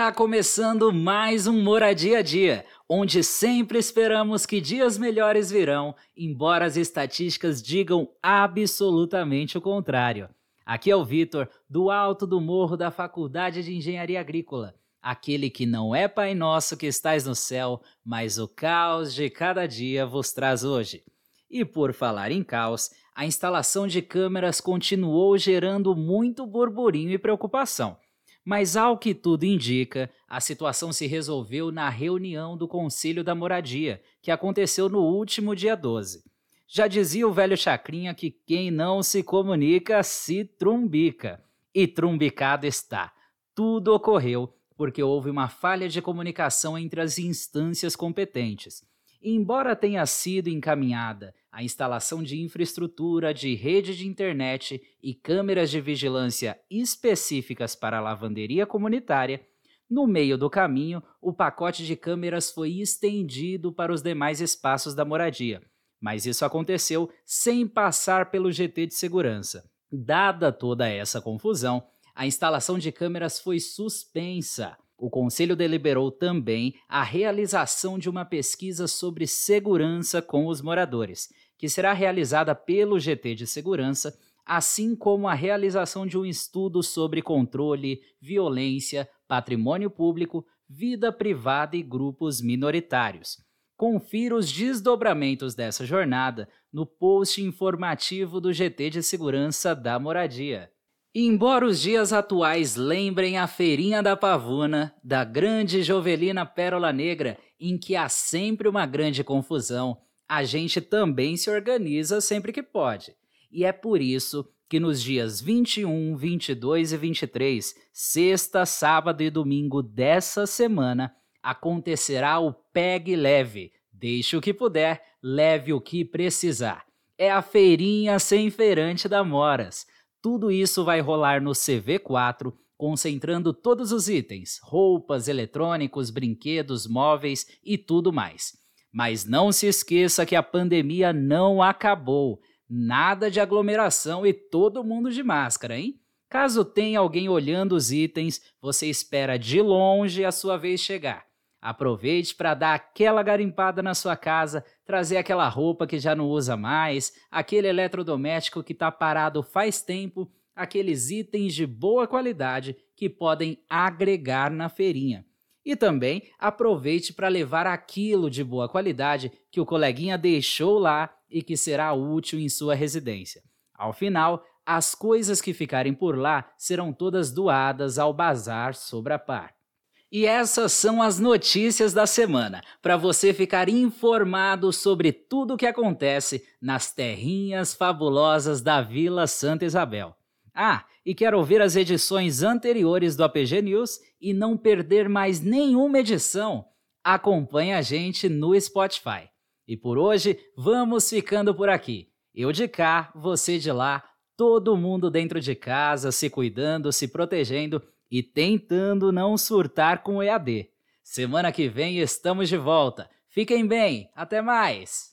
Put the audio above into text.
Está começando mais um Moradia a Dia, onde sempre esperamos que dias melhores virão, embora as estatísticas digam absolutamente o contrário. Aqui é o Vitor, do alto do morro da Faculdade de Engenharia Agrícola, aquele que não é Pai Nosso que estás no céu, mas o caos de cada dia vos traz hoje. E por falar em caos, a instalação de câmeras continuou gerando muito burburinho e preocupação. Mas, ao que tudo indica, a situação se resolveu na reunião do Conselho da Moradia, que aconteceu no último dia 12. Já dizia o velho Chacrinha que quem não se comunica se trumbica. E trumbicado está. Tudo ocorreu porque houve uma falha de comunicação entre as instâncias competentes. Embora tenha sido encaminhada a instalação de infraestrutura de rede de internet e câmeras de vigilância específicas para a lavanderia comunitária, no meio do caminho, o pacote de câmeras foi estendido para os demais espaços da moradia, mas isso aconteceu sem passar pelo GT de segurança. Dada toda essa confusão, a instalação de câmeras foi suspensa. O Conselho deliberou também a realização de uma pesquisa sobre segurança com os moradores, que será realizada pelo GT de Segurança, assim como a realização de um estudo sobre controle, violência, patrimônio público, vida privada e grupos minoritários. Confira os desdobramentos dessa jornada no post informativo do GT de Segurança da Moradia. Embora os dias atuais lembrem a Feirinha da Pavuna, da grande Jovelina Pérola Negra, em que há sempre uma grande confusão, a gente também se organiza sempre que pode. E é por isso que nos dias 21, 22 e 23, sexta, sábado e domingo dessa semana, acontecerá o PEG Leve. Deixe o que puder, leve o que precisar. É a feirinha sem feirante da Moras. Tudo isso vai rolar no CV4, concentrando todos os itens: roupas, eletrônicos, brinquedos, móveis e tudo mais. Mas não se esqueça que a pandemia não acabou. Nada de aglomeração e todo mundo de máscara, hein? Caso tenha alguém olhando os itens, você espera de longe a sua vez chegar. Aproveite para dar aquela garimpada na sua casa, trazer aquela roupa que já não usa mais, aquele eletrodoméstico que está parado faz tempo, aqueles itens de boa qualidade que podem agregar na feirinha. E também aproveite para levar aquilo de boa qualidade que o coleguinha deixou lá e que será útil em sua residência. Ao final, as coisas que ficarem por lá serão todas doadas ao Bazar Sobre a Par. E essas são as notícias da semana, para você ficar informado sobre tudo o que acontece nas terrinhas fabulosas da Vila Santa Isabel. Ah, e quer ouvir as edições anteriores do APG News e não perder mais nenhuma edição? Acompanhe a gente no Spotify. E por hoje, vamos ficando por aqui. Eu de cá, você de lá, todo mundo dentro de casa, se cuidando, se protegendo e tentando não surtar com o EAD. Semana que vem estamos de volta. Fiquem bem, até mais!